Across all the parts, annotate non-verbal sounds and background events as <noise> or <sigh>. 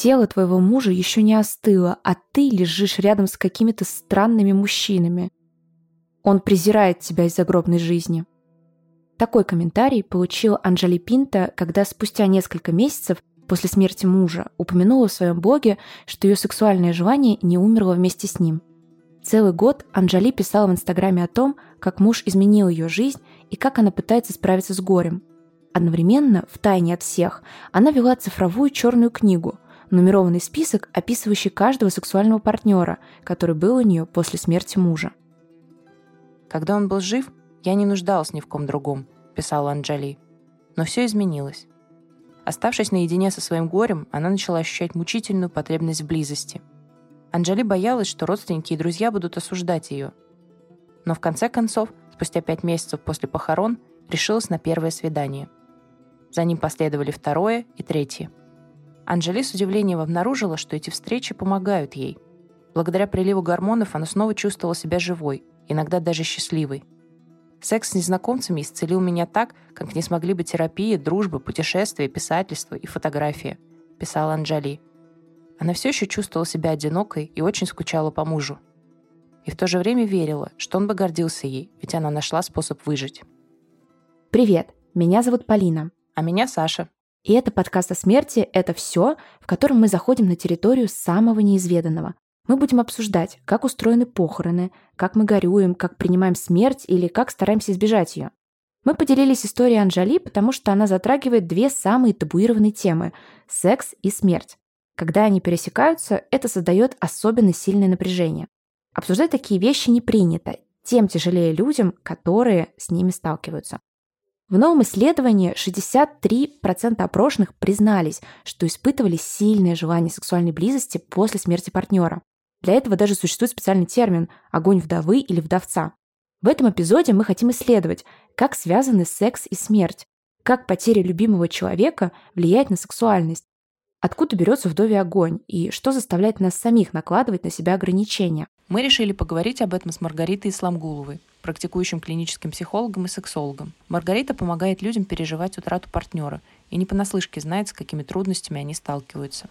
Тело твоего мужа еще не остыло, а ты лежишь рядом с какими-то странными мужчинами. Он презирает тебя из загробной жизни. Такой комментарий получил Анжели Пинта, когда спустя несколько месяцев после смерти мужа упомянула в своем блоге, что ее сексуальное желание не умерло вместе с ним. Целый год Анжели писала в Инстаграме о том, как муж изменил ее жизнь и как она пытается справиться с горем. Одновременно, в тайне от всех, она вела цифровую черную книгу, нумерованный список, описывающий каждого сексуального партнера, который был у нее после смерти мужа. Когда он был жив, я не нуждалась ни в ком другом, писала Анджали. Но все изменилось. Оставшись наедине со своим горем, она начала ощущать мучительную потребность в близости. Анджали боялась, что родственники и друзья будут осуждать ее. Но в конце концов, спустя пять месяцев после похорон, решилась на первое свидание. За ним последовали второе и третье. Анжели с удивлением обнаружила, что эти встречи помогают ей. Благодаря приливу гормонов она снова чувствовала себя живой, иногда даже счастливой – Секс с незнакомцами исцелил меня так, как не смогли бы терапия, дружба, путешествия, писательство и фотография», — писала Анджали. Она все еще чувствовала себя одинокой и очень скучала по мужу. И в то же время верила, что он бы гордился ей, ведь она нашла способ выжить. Привет, меня зовут Полина. А меня Саша. И это подкаст о смерти «Это все», в котором мы заходим на территорию самого неизведанного, мы будем обсуждать, как устроены похороны, как мы горюем, как принимаем смерть или как стараемся избежать ее. Мы поделились историей Анжали, потому что она затрагивает две самые табуированные темы – секс и смерть. Когда они пересекаются, это создает особенно сильное напряжение. Обсуждать такие вещи не принято, тем тяжелее людям, которые с ними сталкиваются. В новом исследовании 63% опрошенных признались, что испытывали сильное желание сексуальной близости после смерти партнера. Для этого даже существует специальный термин «огонь вдовы» или «вдовца». В этом эпизоде мы хотим исследовать, как связаны секс и смерть, как потеря любимого человека влияет на сексуальность, откуда берется вдове огонь и что заставляет нас самих накладывать на себя ограничения. Мы решили поговорить об этом с Маргаритой Исламгуловой, практикующим клиническим психологом и сексологом. Маргарита помогает людям переживать утрату партнера и не понаслышке знает, с какими трудностями они сталкиваются.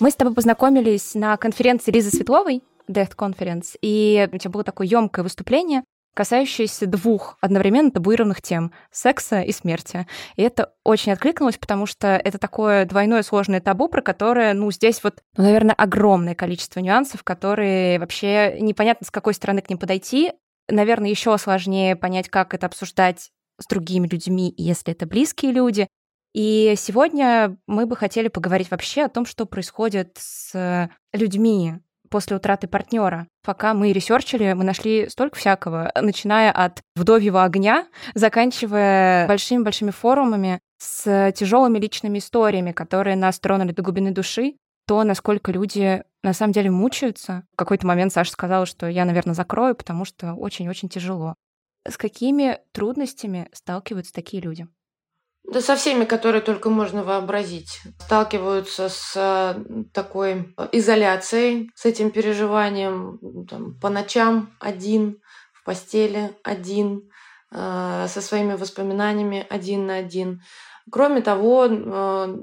Мы с тобой познакомились на конференции Лизы Светловой, Death Conference, и у тебя было такое емкое выступление, касающееся двух одновременно табуированных тем — секса и смерти. И это очень откликнулось, потому что это такое двойное сложное табу, про которое, ну, здесь вот, ну, наверное, огромное количество нюансов, которые вообще непонятно, с какой стороны к ним подойти. Наверное, еще сложнее понять, как это обсуждать с другими людьми, если это близкие люди. И сегодня мы бы хотели поговорить вообще о том, что происходит с людьми после утраты партнера. Пока мы ресерчили, мы нашли столько всякого, начиная от вдовьего огня, заканчивая большими-большими форумами с тяжелыми личными историями, которые нас тронули до глубины души, то, насколько люди на самом деле мучаются. В какой-то момент Саша сказала, что я, наверное, закрою, потому что очень-очень тяжело. С какими трудностями сталкиваются такие люди? Да со всеми, которые только можно вообразить. Сталкиваются с э, такой изоляцией, с этим переживанием там, по ночам один, в постели один, э, со своими воспоминаниями один на один. Кроме того, э,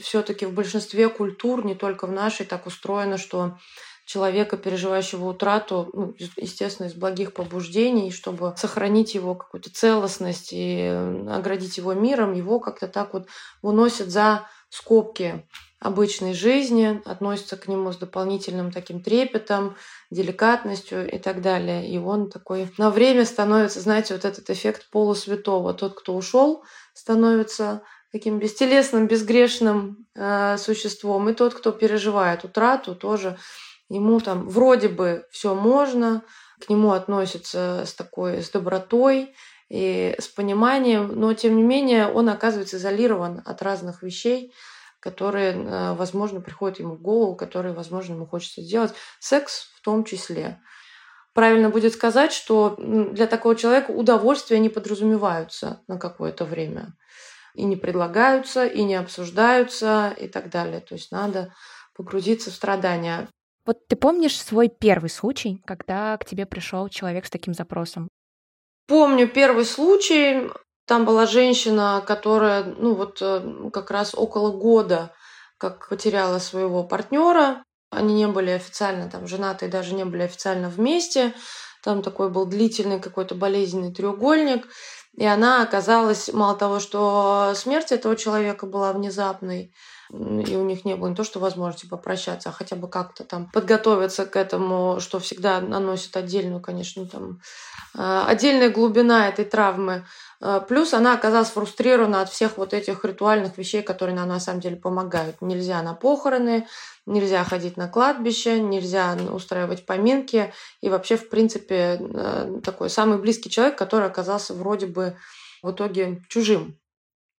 все-таки в большинстве культур, не только в нашей, так устроено, что человека, переживающего утрату, ну, естественно, из благих побуждений, чтобы сохранить его какую-то целостность и оградить его миром, его как-то так вот выносят за скобки обычной жизни, относятся к нему с дополнительным таким трепетом, деликатностью и так далее. И он такой на время становится, знаете, вот этот эффект полусвятого. Тот, кто ушел, становится таким бестелесным, безгрешным э, существом. И тот, кто переживает утрату, тоже Ему там вроде бы все можно, к нему относятся с такой, с добротой и с пониманием, но тем не менее он оказывается изолирован от разных вещей, которые, э, возможно, приходят ему в голову, которые, возможно, ему хочется сделать. Секс в том числе. Правильно будет сказать, что для такого человека удовольствия не подразумеваются на какое-то время. И не предлагаются, и не обсуждаются, и так далее. То есть надо погрузиться в страдания. Вот ты помнишь свой первый случай, когда к тебе пришел человек с таким запросом? Помню первый случай. Там была женщина, которая, ну вот э, как раз около года, как потеряла своего партнера. Они не были официально там женаты, даже не были официально вместе. Там такой был длительный какой-то болезненный треугольник. И она оказалась, мало того, что смерть этого человека была внезапной, и у них не было не то, что возможности попрощаться, а хотя бы как-то там подготовиться к этому, что всегда наносит отдельную, конечно, там, а, отдельная глубина этой травмы. А, плюс она оказалась фрустрирована от всех вот этих ритуальных вещей, которые нам на самом деле помогают. Нельзя на похороны, нельзя ходить на кладбище, нельзя устраивать поминки. И вообще, в принципе, а, такой самый близкий человек, который оказался вроде бы в итоге чужим.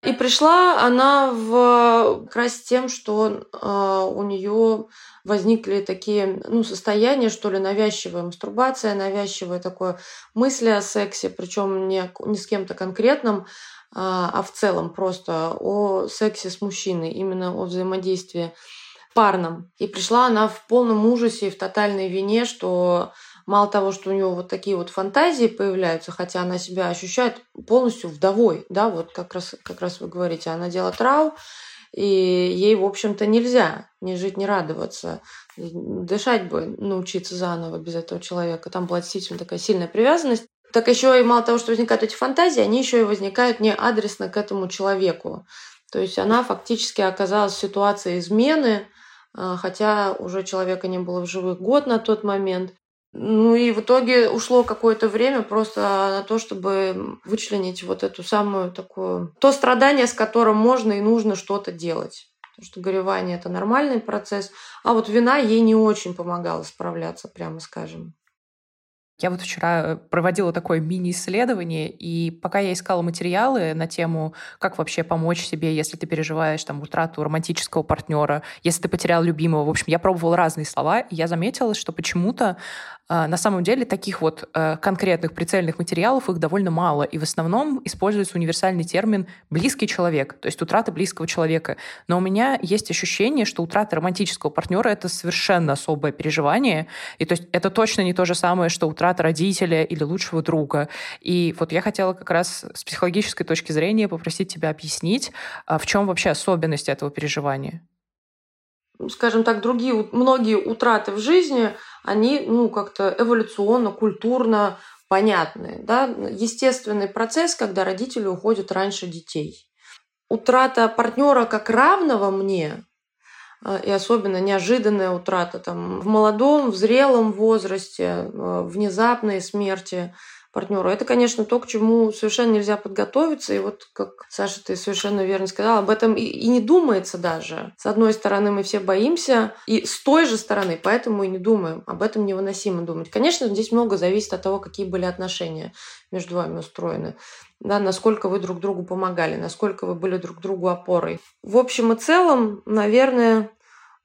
И пришла она в раз тем, что э, у нее возникли такие ну, состояния, что ли, навязчивая мастурбация, навязчивые такое мысли о сексе, причем не, не с кем-то конкретным, а, а в целом просто о сексе с мужчиной, именно о взаимодействии парном. И пришла она в полном ужасе и в тотальной вине, что мало того, что у нее вот такие вот фантазии появляются, хотя она себя ощущает полностью вдовой, да, вот как раз, как раз вы говорите, она делает трау, и ей, в общем-то, нельзя не жить, не радоваться. Дышать бы научиться заново без этого человека. Там была действительно такая сильная привязанность. Так еще и мало того, что возникают эти фантазии, они еще и возникают не адресно к этому человеку. То есть она фактически оказалась в ситуации измены, а, хотя уже человека не было в живых год на тот момент. Ну и в итоге ушло какое-то время просто на то, чтобы вычленить вот эту самую такую... То страдание, с которым можно и нужно что-то делать. Потому что горевание – это нормальный процесс. А вот вина ей не очень помогала справляться, прямо скажем. Я вот вчера э, проводила такое мини-исследование, и пока я искала материалы на тему, как вообще помочь себе, если ты переживаешь там утрату романтического партнера, если ты потерял любимого, в общем, я пробовала разные слова, и я заметила, что почему-то на самом деле таких вот э, конкретных прицельных материалов их довольно мало, и в основном используется универсальный термин «близкий человек», то есть утрата близкого человека. Но у меня есть ощущение, что утрата романтического партнера — это совершенно особое переживание, и то есть это точно не то же самое, что утрата родителя или лучшего друга. И вот я хотела как раз с психологической точки зрения попросить тебя объяснить, а в чем вообще особенность этого переживания скажем так, другие, многие утраты в жизни, они, ну, как-то эволюционно, культурно понятны, да, естественный процесс, когда родители уходят раньше детей. Утрата партнера как равного мне, а, и особенно неожиданная утрата там, в молодом, в зрелом возрасте, а, внезапные смерти – партнеру. Это, конечно, то, к чему совершенно нельзя подготовиться. И вот, как Саша, ты совершенно верно сказала, об этом и, и не думается даже. С одной стороны, мы все боимся, и с той же стороны, поэтому и не думаем. Об этом невыносимо думать. Конечно, здесь много зависит от того, какие были отношения между вами устроены. Да, насколько вы друг другу помогали, насколько вы были друг другу опорой. В общем и целом, наверное,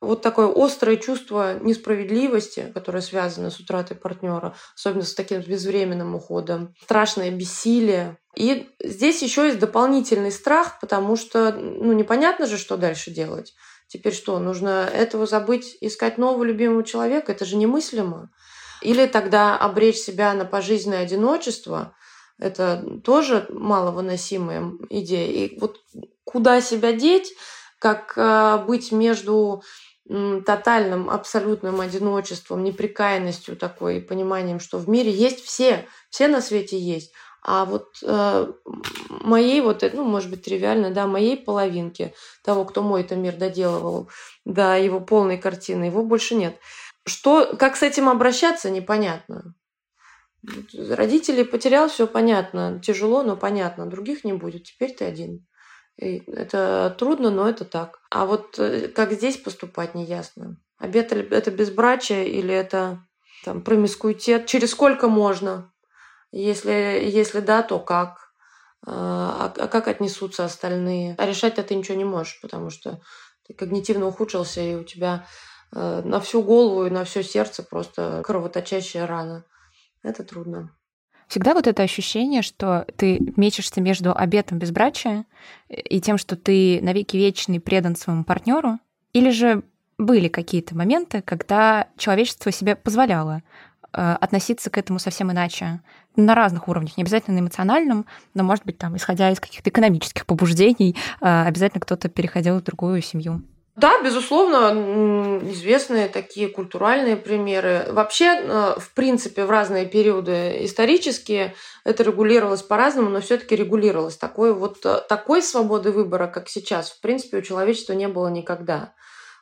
вот такое острое чувство несправедливости, которое связано с утратой партнера, особенно с таким безвременным уходом, страшное бессилие. И здесь еще есть дополнительный страх, потому что ну, непонятно же, что дальше делать. Теперь что, нужно этого забыть, искать нового любимого человека? Это же немыслимо. Или тогда обречь себя на пожизненное одиночество, это тоже маловыносимая идея. И вот куда себя деть, как э, быть между тотальным, абсолютным одиночеством, неприкаянностью такой, пониманием, что в мире есть все, все на свете есть. А вот э, моей вот, ну, может быть, тривиально, да, моей половинки, того, кто мой это мир доделывал, да, его полной картины, его больше нет. Что, как с этим обращаться, непонятно. Родителей потерял, все понятно. Тяжело, но понятно. Других не будет. Теперь ты один. Это трудно, но это так. А вот э, как здесь поступать, не ясно. Обед это безбрачие или это там промискуитет? Через сколько можно? Если, если да, то как? А, а как отнесутся остальные? А решать ты ничего не можешь, потому что ты когнитивно ухудшился, и у тебя э, на всю голову и на все сердце просто кровоточащая рана. Это трудно. Всегда вот это ощущение, что ты мечешься между обетом безбрачия и тем, что ты навеки вечный предан своему партнеру, или же были какие-то моменты, когда человечество себе позволяло э, относиться к этому совсем иначе. На разных уровнях, не обязательно на эмоциональном, но, может быть, там, исходя из каких-то экономических побуждений, э, обязательно кто-то переходил в другую семью. Да, безусловно, известные такие культуральные примеры. Вообще, э, в принципе, в разные периоды исторические это регулировалось по-разному, но все-таки регулировалось. Такой вот такой свободы выбора, как сейчас, в принципе, у человечества не было никогда.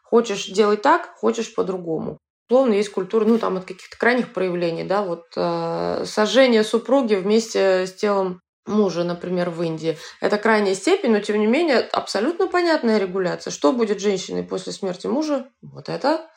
Хочешь делать так, хочешь по-другому. Словно есть культура, ну, там, от каких-то крайних проявлений, да, вот э, сожжение супруги вместе с телом мужа, например, в Индии. Это крайняя степень, но, тем не менее, абсолютно понятная регуляция. Что будет женщиной после смерти мужа? Вот это.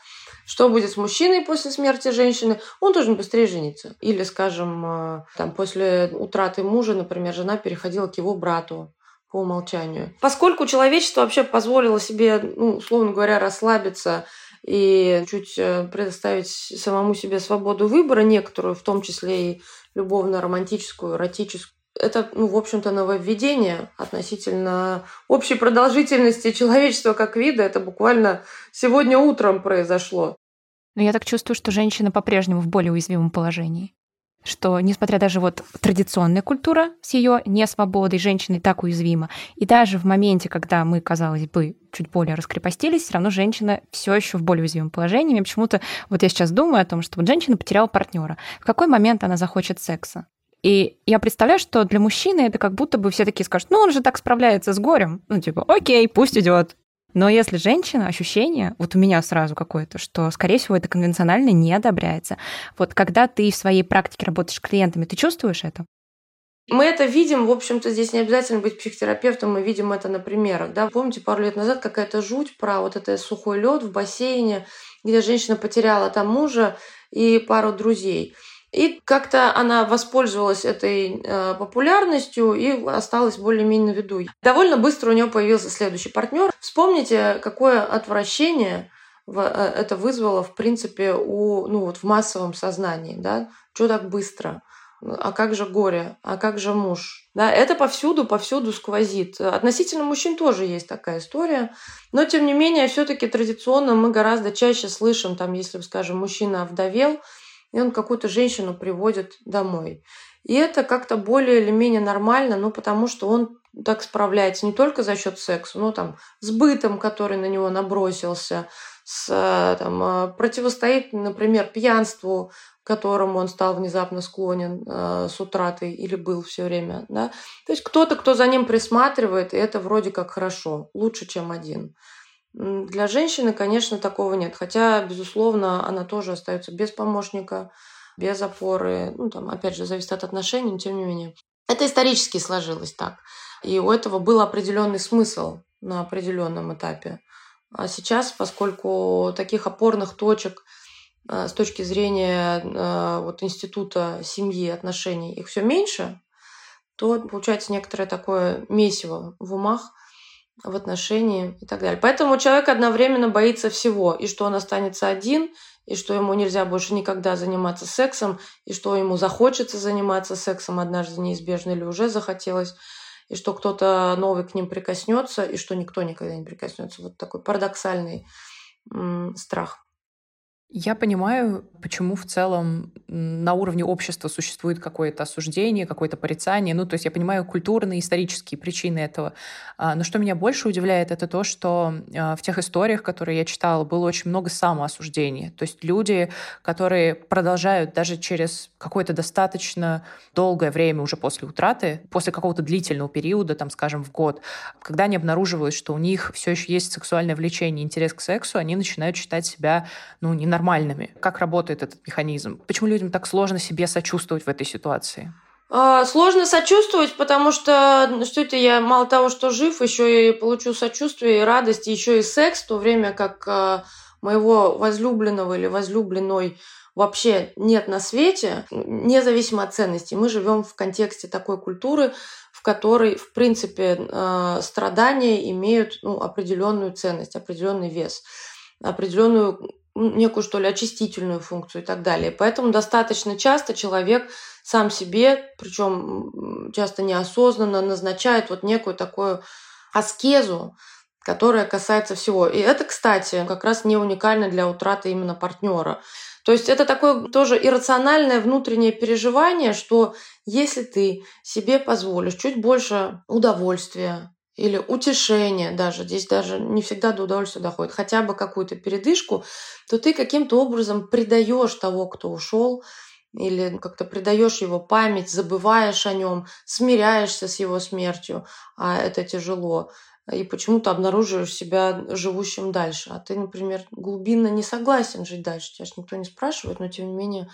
Что будет с мужчиной после смерти женщины? Он должен быстрее жениться. Или, скажем, э, там, после утраты мужа, например, жена переходила к его брату по умолчанию. Поскольку человечество вообще позволило себе, ну, условно говоря, расслабиться и чуть э, предоставить самому себе свободу выбора некоторую, в том числе и любовно-романтическую, эротическую, это, ну, в общем-то, нововведение относительно общей продолжительности человечества как вида. Это буквально сегодня утром произошло. Но я так чувствую, что женщина по-прежнему в более уязвимом положении что, несмотря даже вот традиционная культура с ее несвободой, женщины так уязвима. И даже в моменте, когда мы, казалось бы, чуть более раскрепостились, все равно женщина все еще в более уязвимом положении. Мне почему-то вот я сейчас думаю о том, что вот женщина потеряла партнера. В какой момент она захочет секса? И я представляю, что для мужчины это как будто бы все такие скажут, ну он же так справляется с горем. Ну типа, окей, пусть идет. Но если женщина, ощущение, вот у меня сразу какое-то, что, скорее всего, это конвенционально не одобряется. Вот когда ты в своей практике работаешь с клиентами, ты чувствуешь это? Мы это видим, в общем-то, здесь не обязательно быть психотерапевтом, мы видим это на примерах. Да? Помните, пару лет назад какая-то жуть про вот это сухой лед в бассейне, где женщина потеряла там мужа и пару друзей. И как-то она воспользовалась этой э, популярностью и осталась более-менее на виду. Довольно быстро у нее появился следующий партнер. Вспомните, какое отвращение э, это вызвало, в принципе, у, ну, вот в массовом сознании. Да? Что так быстро? А как же горе? А как же муж? Да, это повсюду, повсюду сквозит. Относительно мужчин тоже есть такая история. Но, тем не менее, все-таки традиционно мы гораздо чаще слышим, там, если, скажем, мужчина овдовел, и он какую-то женщину приводит домой. И это как-то более или менее нормально, ну, потому что он так справляется не только за счет секса, но там с бытом, который на него набросился, с, там, а, противостоит, например, пьянству, к которому он стал внезапно склонен э, с утратой или был все время. Да? То есть кто-то, кто за ним присматривает, и это вроде как хорошо, лучше, чем один. Для женщины, конечно, такого нет. Хотя, безусловно, она тоже остается без помощника, без опоры. Ну, там, опять же, зависит от отношений, но тем не менее. Это исторически сложилось так. И у этого был определенный смысл на определенном этапе. А сейчас, поскольку таких опорных точек э, с точки зрения э, вот, института семьи, отношений, их все меньше, то получается некоторое такое месиво в умах, в отношении и так далее. Поэтому человек одновременно боится всего, и что он останется один, и что ему нельзя больше никогда заниматься сексом, и что ему захочется заниматься сексом однажды неизбежно или уже захотелось, и что кто-то новый к ним прикоснется, и что никто никогда не прикоснется. Вот такой парадоксальный страх. Я понимаю, почему в целом на уровне общества существует какое-то осуждение, какое-то порицание. Ну, то есть я понимаю культурные, исторические причины этого. А, но что меня больше удивляет, это то, что а, в тех историях, которые я читала, было очень много самоосуждения. То есть люди, которые продолжают даже через какое-то достаточно долгое время уже после утраты, после какого-то длительного периода, там, скажем, в год, когда они обнаруживают, что у них все еще есть сексуальное влечение, интерес к сексу, они начинают считать себя, ну, ненормальными нормальными? Как работает этот механизм? Почему людям так сложно себе сочувствовать в этой ситуации? А, сложно сочувствовать, потому что ну, что это я мало того, что жив, еще и получу сочувствие и радость, еще и секс, в то время как а, моего возлюбленного или возлюбленной вообще нет на свете, независимо от ценностей. Мы живем в контексте такой культуры, в которой, в принципе, а, страдания имеют ну, определенную ценность, определенный вес, определенную некую, что ли, очистительную функцию и так далее. Поэтому достаточно часто человек сам себе, причем часто неосознанно, назначает вот некую такую аскезу, которая касается всего. И это, кстати, как раз не уникально для утраты именно партнера. То есть это такое тоже иррациональное внутреннее переживание, что если ты себе позволишь чуть больше удовольствия, или утешения даже, здесь даже не всегда до удовольствия доходит, хотя бы какую-то передышку, то ты каким-то образом предаешь того, кто ушел, или как-то предаешь его память, забываешь о нем, смиряешься с его смертью, а это тяжело, и почему-то обнаруживаешь себя живущим дальше. А ты, например, глубинно не согласен жить дальше. Тебя же никто не спрашивает, но тем не менее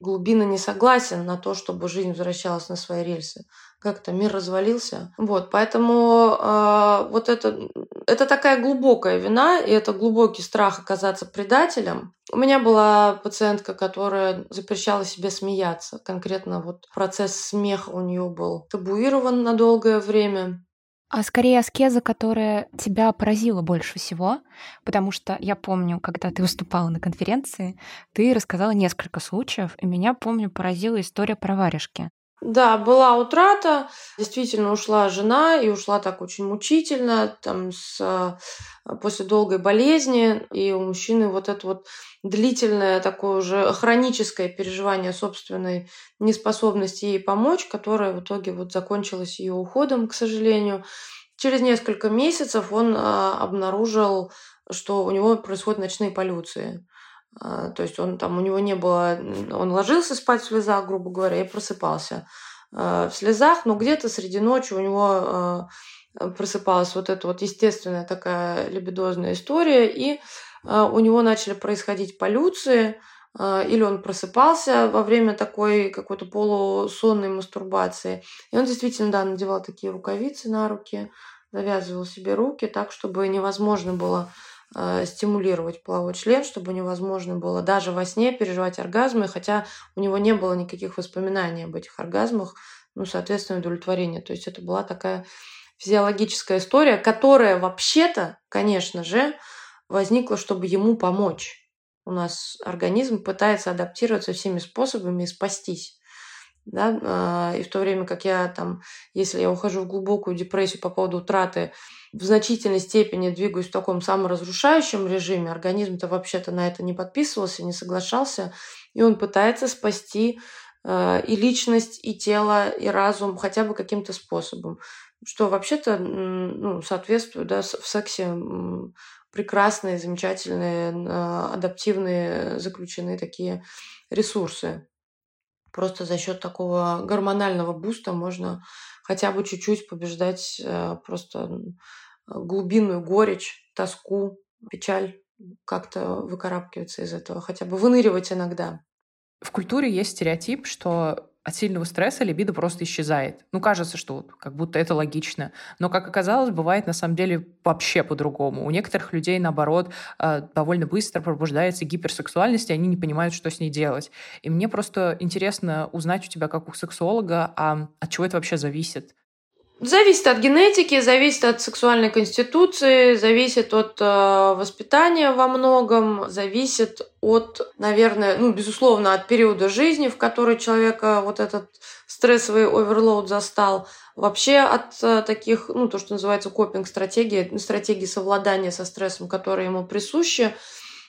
глубинно не согласен на то, чтобы жизнь возвращалась на свои рельсы. Как-то мир развалился. Вот, поэтому э, вот это, это такая глубокая вина, и это глубокий страх оказаться предателем. У меня была пациентка, которая запрещала себе смеяться. Конкретно вот процесс смеха у нее был табуирован на долгое время. А скорее аскеза, которая тебя поразила больше всего, потому что я помню, когда ты выступала на конференции, ты рассказала несколько случаев, и меня, помню, поразила история про варежки. Да, была утрата, действительно ушла жена, и ушла так очень мучительно, там, с, э, после долгой болезни, и у мужчины вот это вот длительное такое уже хроническое переживание собственной неспособности ей помочь, которое в итоге вот закончилось ее уходом, к сожалению. Через несколько месяцев он э, обнаружил, что у него происходят ночные полюции. А, то есть он там, у него не было, он ложился спать в слезах, грубо говоря, и просыпался а, в слезах, но где-то среди ночи у него а, просыпалась вот эта вот естественная такая либидозная история, и у него начали происходить полюции, или он просыпался во время такой какой-то полусонной мастурбации. И он действительно, да, надевал такие рукавицы на руки, завязывал себе руки так, чтобы невозможно было Э, стимулировать половой член, чтобы невозможно было даже во сне переживать оргазмы, хотя у него не было никаких воспоминаний об этих оргазмах, ну, соответственно, удовлетворение. То есть это была такая физиологическая история, которая вообще-то, конечно же, возникла, чтобы ему помочь. У нас организм пытается адаптироваться всеми способами и спастись. Да? А, и в то время как я там, если я ухожу в глубокую депрессию по поводу утраты в значительной степени двигаюсь в таком саморазрушающем режиме, организм-то вообще-то на это не подписывался, не соглашался, и он пытается спасти э, и личность, и тело, и разум хотя бы каким-то способом, что вообще-то ну, соответствует да, в сексе прекрасные, замечательные, э, адаптивные, заключены такие ресурсы. Просто за счет такого гормонального буста можно хотя бы чуть-чуть побеждать э, просто глубинную горечь, тоску, печаль, как-то выкарабкиваться из этого, хотя бы выныривать иногда. В культуре есть стереотип, что от сильного стресса либидо просто исчезает. Ну, кажется, что вот, как будто это логично. Но, как оказалось, бывает на самом деле вообще по-другому. У некоторых людей, наоборот, э, довольно быстро пробуждается гиперсексуальность, и они не понимают, что с ней делать. И мне просто интересно узнать у тебя, как у сексолога, а от чего это вообще зависит? Зависит от генетики, зависит от сексуальной конституции, зависит от э, воспитания во многом, зависит от, наверное, ну, безусловно, от периода жизни, в который человека вот этот стрессовый оверлоуд застал. Вообще от э, таких, ну, то, что называется копинг-стратегии, стратегии совладания со стрессом, которые ему присущи.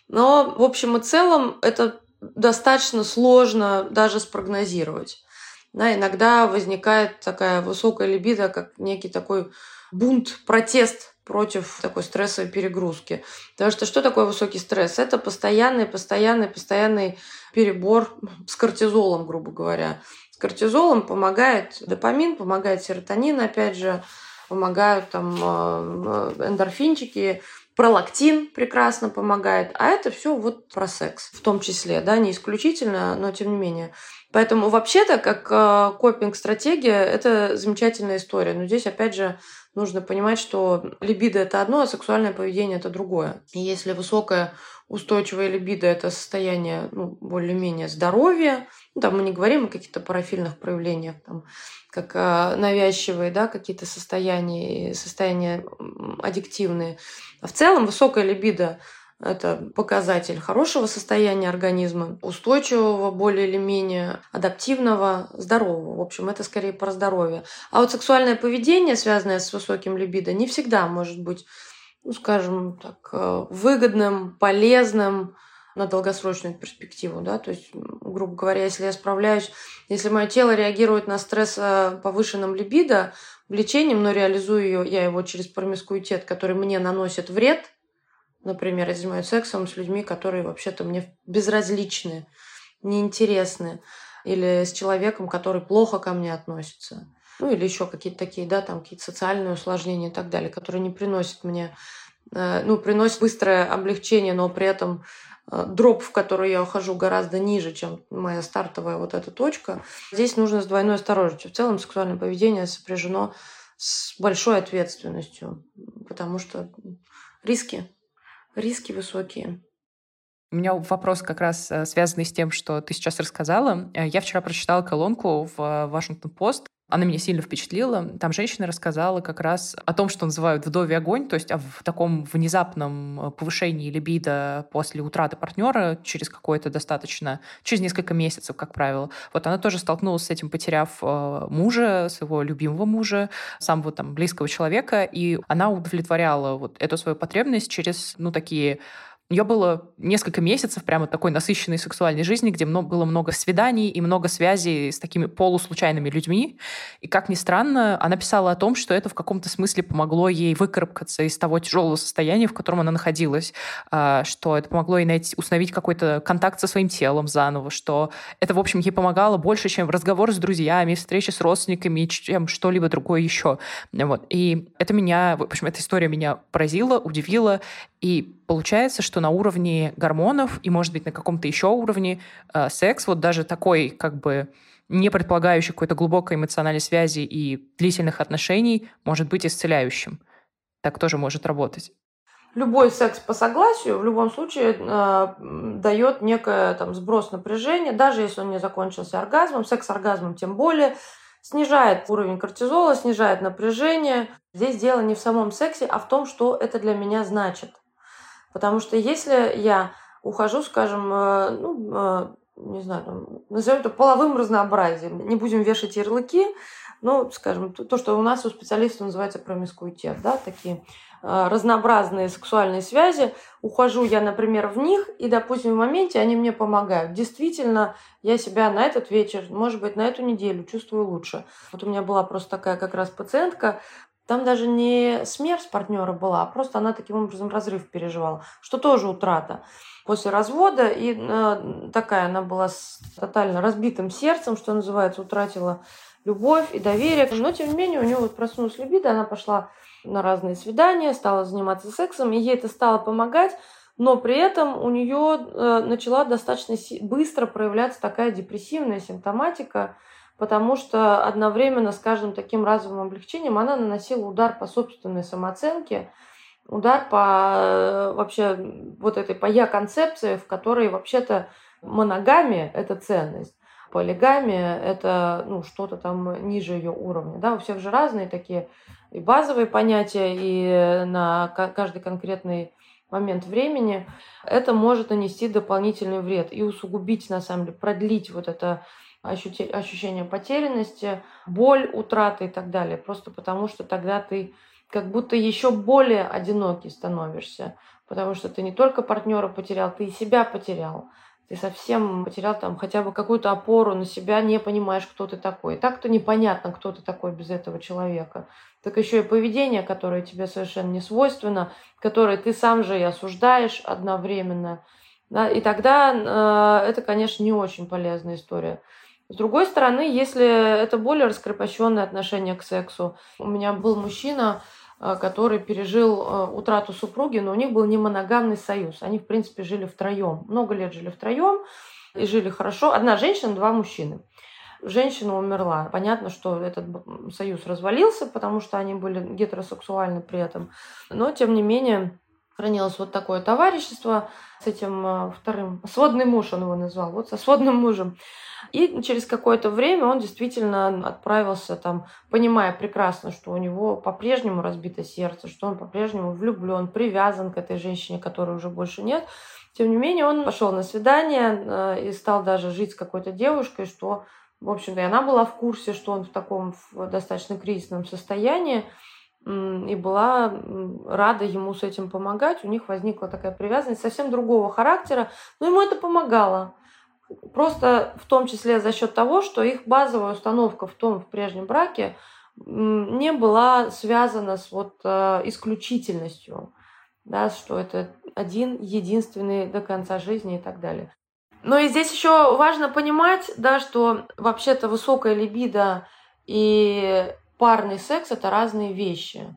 Но, в общем и целом, это достаточно сложно даже спрогнозировать. Да, иногда возникает такая высокая либидо, как некий такой бунт, протест против такой стрессовой перегрузки. Потому что что такое высокий стресс? Это постоянный, постоянный, постоянный перебор с кортизолом, грубо говоря. С кортизолом помогает допамин, помогает серотонин, опять же, помогают там э, эндорфинчики, пролактин прекрасно помогает, а это все вот про секс в том числе, да, не исключительно, но тем не менее. Поэтому вообще-то, как э, копинг-стратегия, это замечательная история. Но здесь, опять же, нужно понимать, что либидо – это одно, а сексуальное поведение – это другое. И если высокая устойчивая либидо – это состояние ну, более-менее здоровья, ну, там мы не говорим о каких-то парафильных проявлениях, там, как э, навязчивые да, какие-то состояния, состояния аддиктивные. А в целом высокая либидо это показатель хорошего состояния организма, устойчивого, более или менее адаптивного, здорового. В общем, это скорее про здоровье. А вот сексуальное поведение, связанное с высоким либидо, не всегда может быть ну, скажем так, э, выгодным, полезным на долгосрочную перспективу, да, то есть, грубо говоря, если я справляюсь, если мое тело реагирует на стресс э, повышенным либидо, влечением, но реализую я его через промискуитет, который мне наносит вред, например, я занимаюсь сексом с людьми, которые вообще-то мне безразличны, неинтересны, или с человеком, который плохо ко мне относится ну или еще какие-то такие, да, там какие-то социальные усложнения и так далее, которые не приносят мне, э, ну, приносят быстрое облегчение, но при этом дроп, в который я ухожу, гораздо ниже, чем моя стартовая вот эта точка. Здесь нужно с двойной осторожностью. В целом сексуальное поведение сопряжено с большой ответственностью, потому что риски, риски высокие. У меня вопрос как раз э, связанный с тем, что ты сейчас рассказала. Я вчера прочитала колонку в Вашингтон-Пост она меня сильно впечатлила. Там женщина рассказала как раз о том, что называют вдовий огонь, то есть в таком внезапном э, повышении либидо после утраты партнера через какое-то достаточно, через несколько месяцев, как правило. Вот она тоже столкнулась с этим, потеряв э, мужа, своего любимого мужа, самого там близкого человека, и она удовлетворяла вот эту свою потребность через, ну, такие у нее было несколько месяцев прямо такой насыщенной сексуальной жизни, где было много свиданий и много связей с такими полуслучайными людьми. И, как ни странно, она писала о том, что это в каком-то смысле помогло ей выкарабкаться из того тяжелого состояния, в котором она находилась, а, что это помогло ей найти, установить какой-то контакт со своим телом заново, что это, в общем, ей помогало больше, чем разговор с друзьями, встречи с родственниками, чем что-либо другое еще. Вот. И это меня, в общем, эта история меня поразила, удивила, и получается, что на уровне гормонов и, может быть, на каком-то еще уровне э, секс, вот даже такой как бы не предполагающий какой-то глубокой эмоциональной связи и длительных отношений, может быть исцеляющим. Так тоже может работать. Любой секс по согласию в любом случае э, дает некое там сброс напряжения, даже если он не закончился оргазмом, секс-оргазмом тем более, снижает уровень кортизола, снижает напряжение. Здесь дело не в самом сексе, а в том, что это для меня значит. Потому что если я ухожу, скажем, э, ну, э, не знаю, там, назовем это половым разнообразием, не будем вешать ярлыки, ну, скажем, то, что у нас у специалистов называется промискуитет, да, такие э, разнообразные сексуальные связи. Ухожу я, например, в них, и, допустим, в моменте они мне помогают. Действительно, я себя на этот вечер, может быть, на эту неделю чувствую лучше. Вот у меня была просто такая как раз пациентка, там даже не смерть партнера была, а просто она таким образом разрыв переживала, что тоже утрата. После развода, и э, такая она была с тотально разбитым сердцем, что называется, утратила любовь и доверие. Но, тем не менее, у нее вот проснулась либидо, она пошла на разные свидания, стала заниматься сексом, и ей это стало помогать, но при этом у нее э, начала достаточно быстро проявляться такая депрессивная симптоматика, потому что одновременно с каждым таким разовым облегчением она наносила удар по собственной самооценке, удар по э, вообще вот этой по я-концепции, в которой вообще-то моногамия – это ценность, полигамия – это ну, что-то там ниже ее уровня. Да? У всех же разные такие и базовые понятия, и на каждый конкретный момент времени, это может нанести дополнительный вред и усугубить, на самом деле, продлить вот это ощущение потерянности, боль, утраты и так далее. Просто потому что тогда ты как будто еще более одинокий становишься. Потому что ты не только партнера потерял, ты и себя потерял. Ты совсем потерял там хотя бы какую-то опору на себя, не понимаешь, кто ты такой. И так-то непонятно, кто ты такой без этого человека. Так еще и поведение, которое тебе совершенно не свойственно, которое ты сам же и осуждаешь одновременно. Да, и тогда э, это, конечно, не очень полезная история. С другой стороны, если это более раскрепощенное отношение к сексу, у меня был мужчина, э, который пережил э, утрату супруги, но у них был не моногамный союз. Они, в принципе, жили втроем. Много лет жили втроем и жили хорошо. Одна женщина, два мужчины. Женщина умерла. Понятно, что этот союз развалился, потому что они были гетеросексуальны при этом. Но, тем не менее, хранилось вот такое товарищество с этим э, вторым. Сводный муж он его назвал. Вот со сводным мужем. И через какое-то время он действительно отправился там, понимая прекрасно, что у него по-прежнему разбито сердце, что он по-прежнему влюблен, привязан к этой женщине, которой уже больше нет. Тем не менее, он пошел на свидание э, и стал даже жить с какой-то девушкой, что, в общем-то, и она была в курсе, что он в таком достаточно кризисном состоянии. И была рада ему с этим помогать. У них возникла такая привязанность совсем другого характера, но ему это помогало. Просто в том числе за счет того, что их базовая установка в том, в прежнем браке, не была связана с вот э, исключительностью, да, что это один, единственный до конца жизни и так далее. Но и здесь еще важно понимать, да, что вообще-то высокая либидо и парный секс это разные вещи.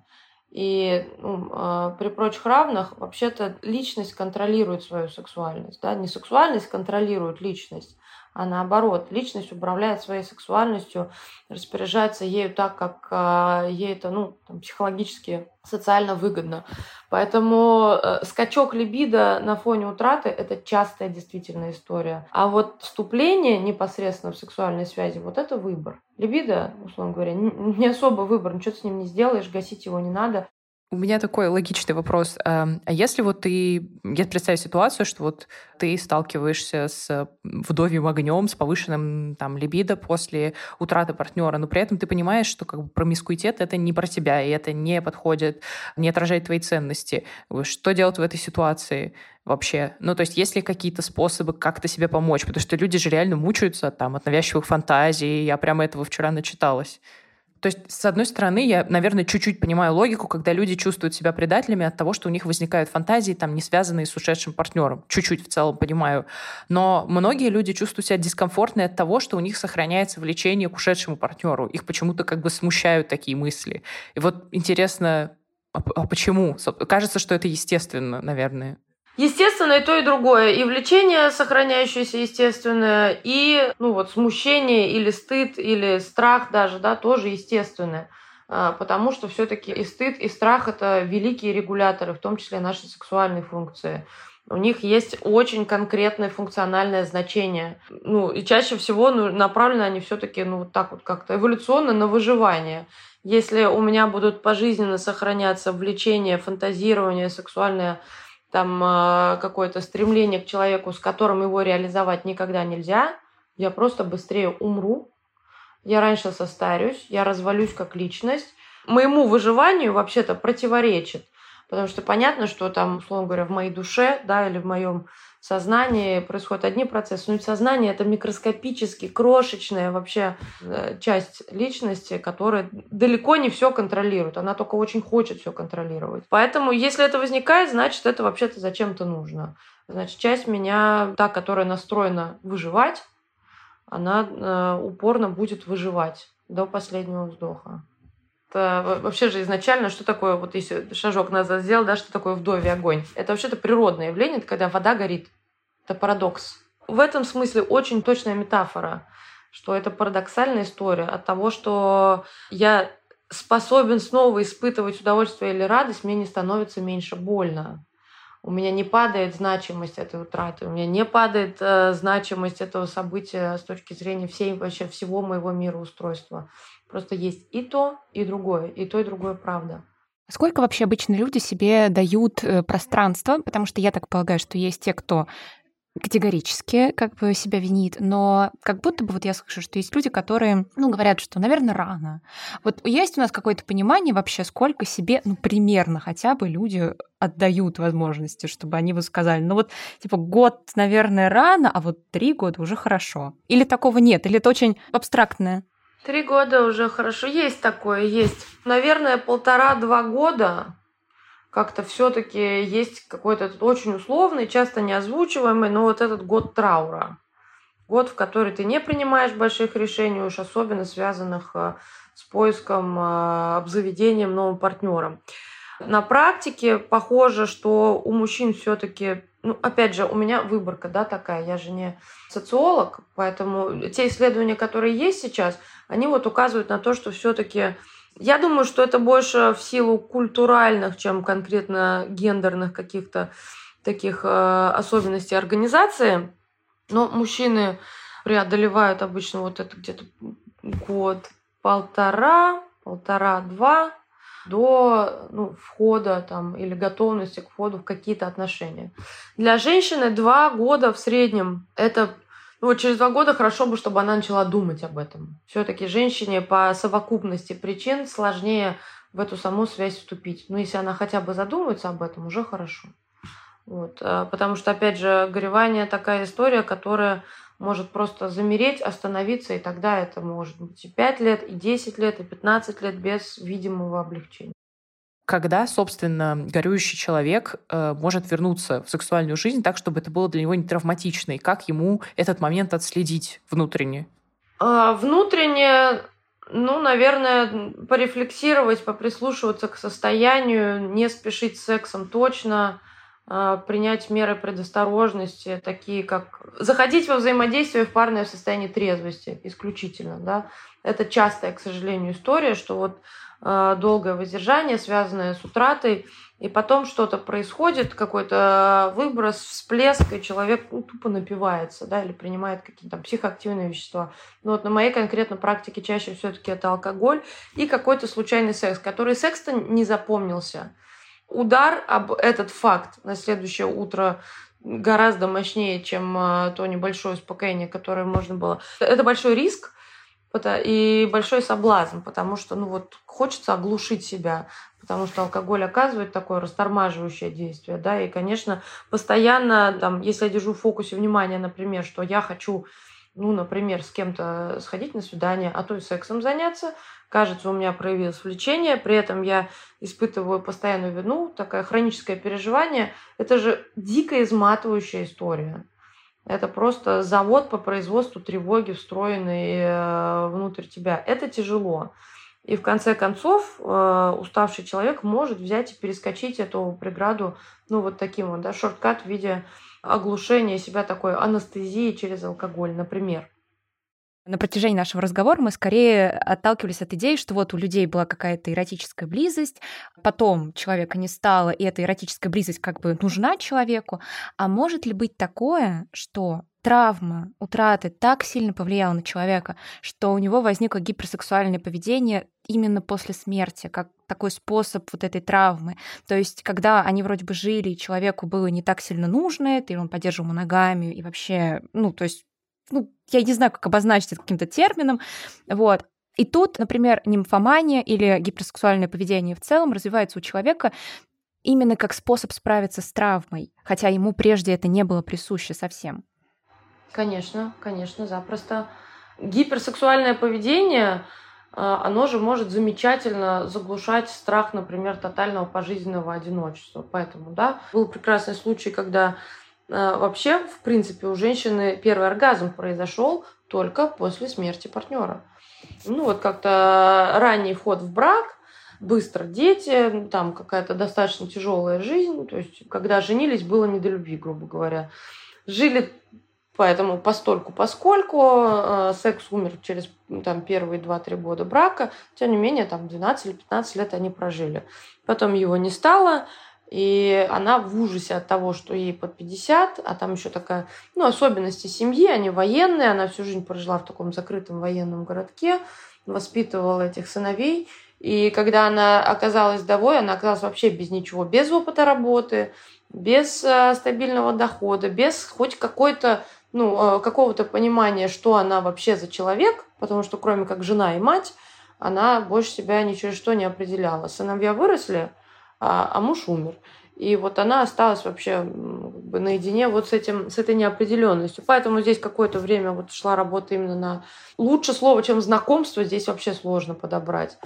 И ну, э, при прочих равных вообще-то личность контролирует свою сексуальность. Да? Не сексуальность контролирует личность, а наоборот, личность управляет своей сексуальностью, распоряжается ею так, как э, ей это ну, там, психологически, социально выгодно. Поэтому э, скачок либидо на фоне утраты – это частая действительно история. А вот вступление непосредственно в сексуальной связи – вот это выбор. Либидо, условно говоря, не особо выбор, ничего с ним не сделаешь, гасить его не надо. У меня такой логичный вопрос. Эм, а если вот ты... Я представь ситуацию, что вот ты сталкиваешься с вдовьим огнем, с повышенным там либидо после утраты партнера, но при этом ты понимаешь, что как бы промискуитет — это не про тебя, и это не подходит, не отражает твои ценности. Что делать в этой ситуации? вообще? Ну, то есть есть ли какие-то способы как-то себе помочь? Потому что люди же реально мучаются там от навязчивых фантазий. Я прямо этого вчера начиталась. То есть, с одной стороны, я, наверное, чуть-чуть понимаю логику, когда люди чувствуют себя предателями от того, что у них возникают фантазии, там, не связанные с ушедшим партнером. Чуть-чуть в целом понимаю. Но многие люди чувствуют себя дискомфортно от того, что у них сохраняется влечение к ушедшему партнеру. Их почему-то как бы смущают такие мысли. И вот интересно, а, а почему? Кажется, что это естественно, наверное. Естественно, и то, и другое. И влечение, сохраняющееся естественное, и ну вот смущение или стыд, или страх даже, да, тоже естественное. А, потому что все-таки и стыд, и страх это великие регуляторы, в том числе нашей сексуальной функции. У них есть очень конкретное функциональное значение. Ну, и чаще всего ну, направлены они все-таки, ну, вот так вот как-то эволюционно на выживание. Если у меня будут пожизненно сохраняться влечение, фантазирование, сексуальное там а, какое-то стремление к человеку, с которым его реализовать никогда нельзя, я просто быстрее умру, я раньше состарюсь, я развалюсь как личность. Моему выживанию вообще-то противоречит. Потому что понятно, что там, условно говоря, в моей душе, да, или в моем сознании происходят одни процессы, но сознание это микроскопически крошечная вообще э, часть личности, которая далеко не все контролирует. Она только очень хочет все контролировать. Поэтому, если это возникает, значит, это вообще-то зачем-то нужно. Значит, часть меня, та, которая настроена выживать, она э, упорно будет выживать до последнего вздоха. Это вообще же изначально, что такое, вот если шажок назад сделал, да, что такое вдове огонь? Это вообще-то природное явление, это когда вода горит. Это парадокс. В этом смысле очень точная метафора, что это парадоксальная история от того, что я способен снова испытывать удовольствие или радость, мне не становится меньше больно. У меня не падает значимость этой утраты, у меня не падает э, значимость этого события с точки зрения всей, вообще всего моего мироустройства. Просто есть и то, и другое, и то, и другое правда. Сколько вообще обычно люди себе дают э, пространство? Потому что я так полагаю, что есть те, кто категорически как бы себя винит, но как будто бы вот я слышу, что есть люди, которые, ну, говорят, что, наверное, рано. Вот есть у нас какое-то понимание вообще, сколько себе, ну, примерно хотя бы люди отдают возможности, чтобы они вот сказали, ну вот, типа, год, наверное, рано, а вот три года уже хорошо. Или такого нет, или это очень абстрактное. Три года уже хорошо. Есть такое, есть. Наверное, полтора-два года как-то все-таки есть какой-то очень условный, часто не озвучиваемый, но вот этот год траура. Год, в который ты не принимаешь больших решений, уж особенно связанных э, с поиском, э, обзаведением новым партнером. На практике похоже, что у мужчин все-таки, ну, опять же, у меня выборка, да, такая, я же не социолог, поэтому те исследования, которые есть сейчас, они вот указывают на то, что все-таки я думаю, что это больше в силу культуральных, чем конкретно гендерных каких-то таких э, особенностей организации. Но мужчины преодолевают обычно вот это где-то год, полтора, полтора-два до ну, входа там, или готовности к входу в какие-то отношения. Для женщины два года в среднем это ну вот через два года хорошо бы, чтобы она начала думать об этом. Все-таки женщине по совокупности причин сложнее в эту саму связь вступить. Но если она хотя бы задумывается об этом, уже хорошо. Вот. А, потому что, опять же, горевание такая история, которая может просто замереть, остановиться, и тогда это может быть и 5 лет, и 10 лет, и 15 лет без видимого облегчения. Когда, собственно, горюющий человек э, может вернуться в сексуальную жизнь так, чтобы это было для него не травматично, и как ему этот момент отследить внутренне? А, внутренне ну, наверное, порефлексировать, поприслушиваться к состоянию, не спешить с сексом точно, принять меры предосторожности, такие как заходить во взаимодействие в парное состояние трезвости исключительно. Да? Это частая, к сожалению, история, что вот а, долгое воздержание, связанное с утратой, и потом что-то происходит, какой-то выброс, всплеск, и человек ну, тупо напивается, да, или принимает какие-то там психоактивные вещества. Но вот на моей конкретной практике чаще все-таки это алкоголь и какой-то случайный секс, который секс-то не запомнился. Удар об этот факт на следующее утро гораздо мощнее, чем а, то небольшое успокоение, которое можно было. Это большой риск, и большой соблазн, потому что ну вот хочется оглушить себя, потому что алкоголь оказывает такое растормаживающее действие, да, и, конечно, постоянно, там, если я держу в фокусе внимания, например, что я хочу, ну, например, с кем-то сходить на свидание, а то и сексом заняться, кажется, у меня проявилось влечение, при этом я испытываю постоянную вину, такое хроническое переживание, это же дико изматывающая история. Это просто завод по производству тревоги, встроенный э, внутрь тебя. Это тяжело. И в конце концов э, уставший человек может взять и перескочить эту преграду, ну вот таким вот, да, шорткат в виде оглушения себя такой анестезии через алкоголь, например. На протяжении нашего разговора мы скорее отталкивались от идеи, что вот у людей была какая-то эротическая близость, потом человека не стало, и эта эротическая близость как бы нужна человеку. А может ли быть такое, что травма утраты так сильно повлияла на человека, что у него возникло гиперсексуальное поведение именно после смерти, как такой способ вот этой травмы. То есть, когда они вроде бы жили, и человеку было не так сильно нужно это, или он поддерживал ногами, и вообще, ну, то есть ну, я не знаю, как обозначить это каким-то термином, вот. И тут, например, нимфомания или гиперсексуальное поведение в целом развивается у человека именно как способ справиться с травмой, хотя ему прежде это не было присуще совсем. Конечно, конечно, запросто. Гиперсексуальное поведение, а, оно же может замечательно заглушать страх, например, тотального пожизненного одиночества. Поэтому, да, был прекрасный случай, когда а, вообще, в принципе, у женщины первый оргазм произошел только после смерти партнера. Ну вот как-то ранний вход в брак, быстро дети, там какая-то достаточно тяжелая жизнь. То есть, когда женились, было не до любви, грубо говоря. Жили поэтому постольку поскольку э, секс умер через там, первые 2-3 года брака, тем не менее, там 12 или 15 лет они прожили. Потом его не стало, и она в ужасе от того, что ей под 50, а там еще такая, ну, особенности семьи, они военные, она всю жизнь прожила в таком закрытом военном городке, воспитывала этих сыновей. И когда она оказалась вдовой, она оказалась вообще без ничего, без опыта работы, без э, стабильного дохода, без хоть какой-то, ну, э, какого-то понимания, что она вообще за человек, потому что кроме как жена и мать, она больше себя ни через что не определяла. Сыновья выросли, а, а муж умер. И вот она осталась вообще наедине вот с, этим, с этой неопределенностью. Поэтому здесь какое-то время вот шла работа именно на... Лучше слово, чем знакомство, здесь вообще сложно подобрать.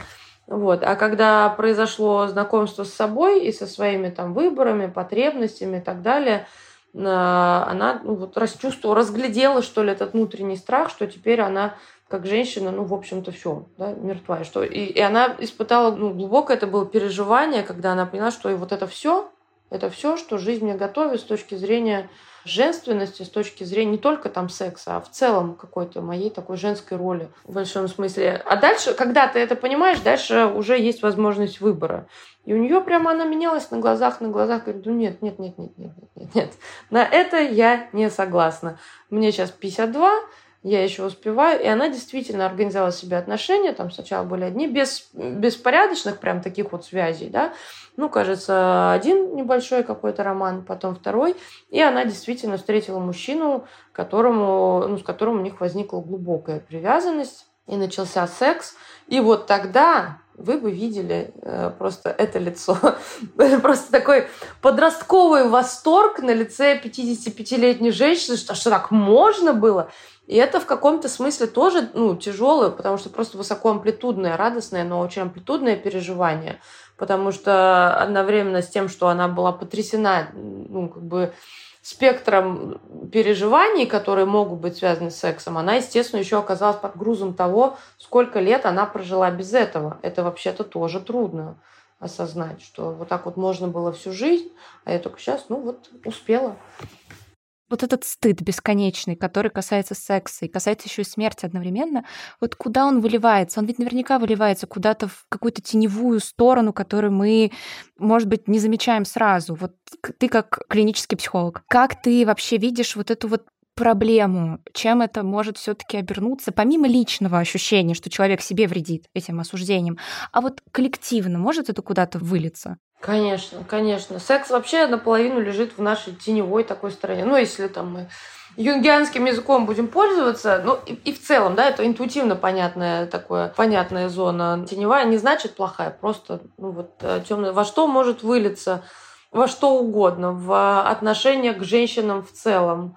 Вот. А когда произошло знакомство с собой и со своими там выборами, потребностями и так далее, она ну, вот расчувствовала, разглядела, что ли, этот внутренний страх, что теперь она как женщина, ну, в общем-то, все, да, мертва. И, что, и, и она испытала, ну, глубокое это было переживание, когда она поняла, что и вот это все, это все, что жизнь мне готовит с точки зрения женственности, с точки зрения не только там секса, а в целом какой-то моей такой женской роли в большом смысле. А дальше, когда ты это понимаешь, дальше уже есть возможность выбора. И у нее прямо она менялась на глазах, на глазах, говорит, ну нет, нет, нет, нет, нет, нет, нет. На это я не согласна. Мне сейчас 52, я еще успеваю. И она действительно организовала себе отношения. Там сначала были одни, без беспорядочных прям таких вот связей, да. Ну, кажется, один небольшой какой-то роман, потом второй. И она действительно встретила мужчину, которому, ну, с которым у них возникла глубокая привязанность. И начался секс. И вот тогда вы бы видели э, просто это лицо. <laughs> просто такой подростковый восторг на лице 55-летней женщины, что, что так можно было. И это в каком-то смысле тоже ну, тяжелое, потому что просто высокоамплитудное, радостное, но очень амплитудное переживание. Потому что одновременно с тем, что она была потрясена, ну, как бы спектром переживаний, которые могут быть связаны с сексом, она, естественно, еще оказалась под грузом того, сколько лет она прожила без этого. Это вообще-то тоже трудно осознать, что вот так вот можно было всю жизнь, а я только сейчас, ну вот, успела вот этот стыд бесконечный, который касается секса и касается еще и смерти одновременно, вот куда он выливается? Он ведь наверняка выливается куда-то в какую-то теневую сторону, которую мы, может быть, не замечаем сразу. Вот ты как клинический психолог, как ты вообще видишь вот эту вот проблему, чем это может все-таки обернуться, помимо личного ощущения, что человек себе вредит этим осуждением, а вот коллективно может это куда-то вылиться? Конечно, конечно. Секс вообще наполовину лежит в нашей теневой такой стороне. Ну, если там мы юнгианским языком будем пользоваться, ну и, и в целом, да, это интуитивно понятная такое, понятная зона. Теневая не значит плохая, просто, ну вот, э, темная. Во что может вылиться, во что угодно, в отношения к женщинам в целом,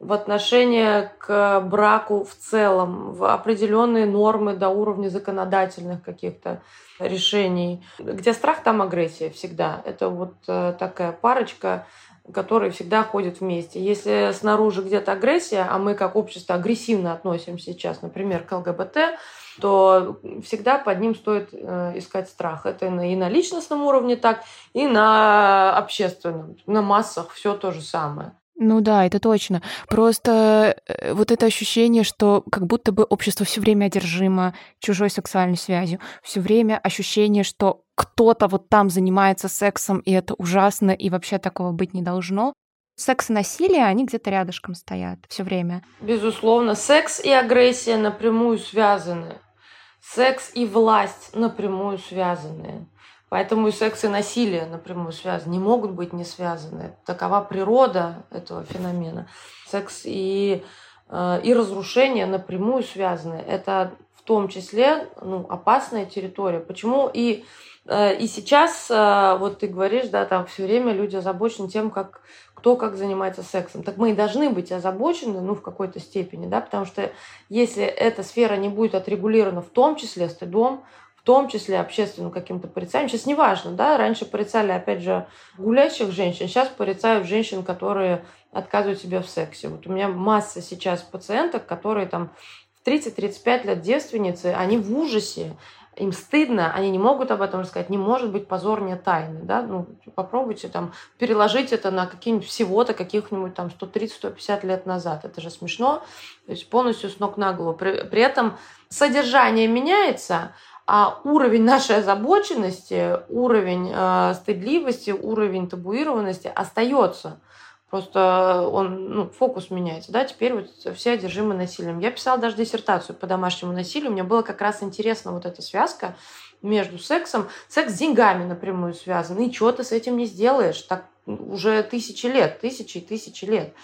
в отношение к браку в целом, в определенные нормы до уровня законодательных каких-то решений. Где страх, там агрессия всегда. Это вот э, такая парочка, которые всегда ходят вместе. Если снаружи где-то агрессия, а мы как общество агрессивно относимся сейчас, например, к ЛГБТ, то всегда под ним стоит э, искать страх. Это и на личностном уровне так, и на общественном, на массах все то же самое. Ну да, это точно. Просто э, вот это ощущение, что как будто бы общество все время одержимо чужой сексуальной связью, все время ощущение, что кто-то вот там занимается сексом, и это ужасно, и вообще такого быть не должно. Секс и насилие, они где-то рядышком стоят все время. Безусловно, секс и агрессия напрямую связаны. Секс и власть напрямую связаны. Поэтому и секс и насилие напрямую связаны, не могут быть не связаны. Такова природа этого феномена. Секс и, э, и разрушение напрямую связаны. Это в том числе ну, опасная территория. Почему и э, и сейчас, э, вот ты говоришь, да, там все время люди озабочены тем, как кто как занимается сексом. Так мы и должны быть озабочены, ну, в какой-то степени, да, потому что если эта сфера не будет отрегулирована в том числе стыдом, том числе общественным каким-то порицанием. Сейчас не важно, да, раньше порицали, опять же, гулящих женщин, сейчас порицают женщин, которые отказывают себе в сексе. Вот у меня масса сейчас пациенток, которые там в 30-35 лет девственницы, они в ужасе, им стыдно, они не могут об этом рассказать, не может быть позорнее тайны, да, ну, попробуйте там переложить это на какие-нибудь всего-то каких-нибудь там 130-150 лет назад, это же смешно, то есть полностью с ног на голову. При, при этом содержание меняется, а уровень нашей озабоченности, уровень э, стыдливости, уровень табуированности остается. Просто он, ну, фокус меняется, да, теперь вот все одержимы насилием. Я писала даже диссертацию по домашнему насилию, мне было как раз интересно вот эта связка между сексом. Секс с деньгами напрямую связан, и что ты с этим не сделаешь, так уже тысячи лет, тысячи и тысячи лет.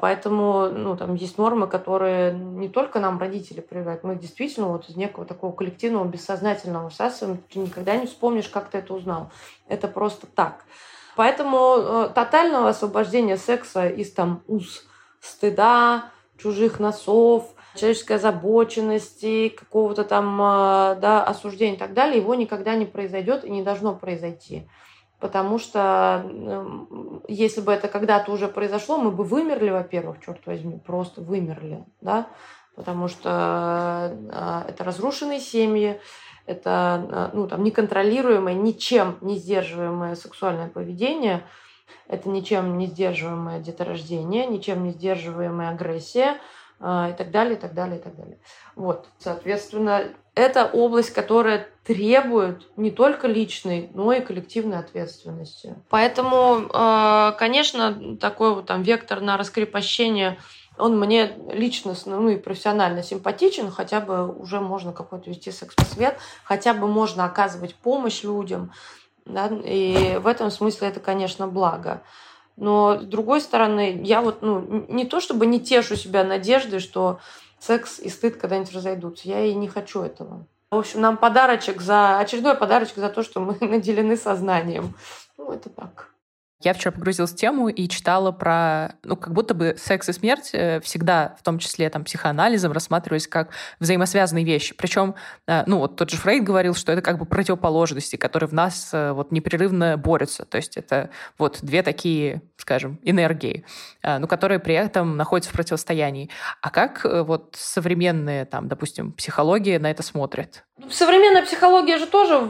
Поэтому ну, там есть нормы, которые не только нам родители прививают, мы действительно вот из некого такого коллективного бессознательного всасываем, ты никогда не вспомнишь, как ты это узнал. Это просто так. Поэтому э, тотального освобождения секса из там уз стыда, чужих носов, человеческой озабоченности, какого-то там э, да, осуждения и так далее, его никогда не произойдет и не должно произойти потому что если бы это когда-то уже произошло, мы бы вымерли, во-первых, черт возьми, просто вымерли, да, потому что э, это разрушенные семьи, это э, ну, там, неконтролируемое, ничем не сдерживаемое сексуальное поведение, это ничем не сдерживаемое деторождение, ничем не сдерживаемая агрессия э, и так далее, и так далее, и так далее. Вот, соответственно, это область, которая требует не только личной, но и коллективной ответственности. Поэтому, э, конечно, такой вот там вектор на раскрепощение он мне личностно, ну и профессионально симпатичен, хотя бы уже можно какой-то вести секс-просвет, хотя бы можно оказывать помощь людям, да, и в этом смысле это, конечно, благо. Но с другой стороны, я вот, ну, не то чтобы не тешу себя надеждой, что секс и стыд когда-нибудь разойдутся. Я и не хочу этого. В общем, нам подарочек за очередной подарочек за то, что мы <laughs> наделены сознанием. Ну, это так. Я вчера погрузилась в тему и читала про, ну, как будто бы секс и смерть э, всегда, в том числе там психоанализом, рассматривались как взаимосвязанные вещи. Причем, э, ну, вот тот же Фрейд говорил, что это как бы противоположности, которые в нас э, вот непрерывно борются. То есть это вот две такие, скажем, энергии, но которые при этом находятся в противостоянии. А как вот современные, там, допустим, психология на это смотрит? Современная психология же тоже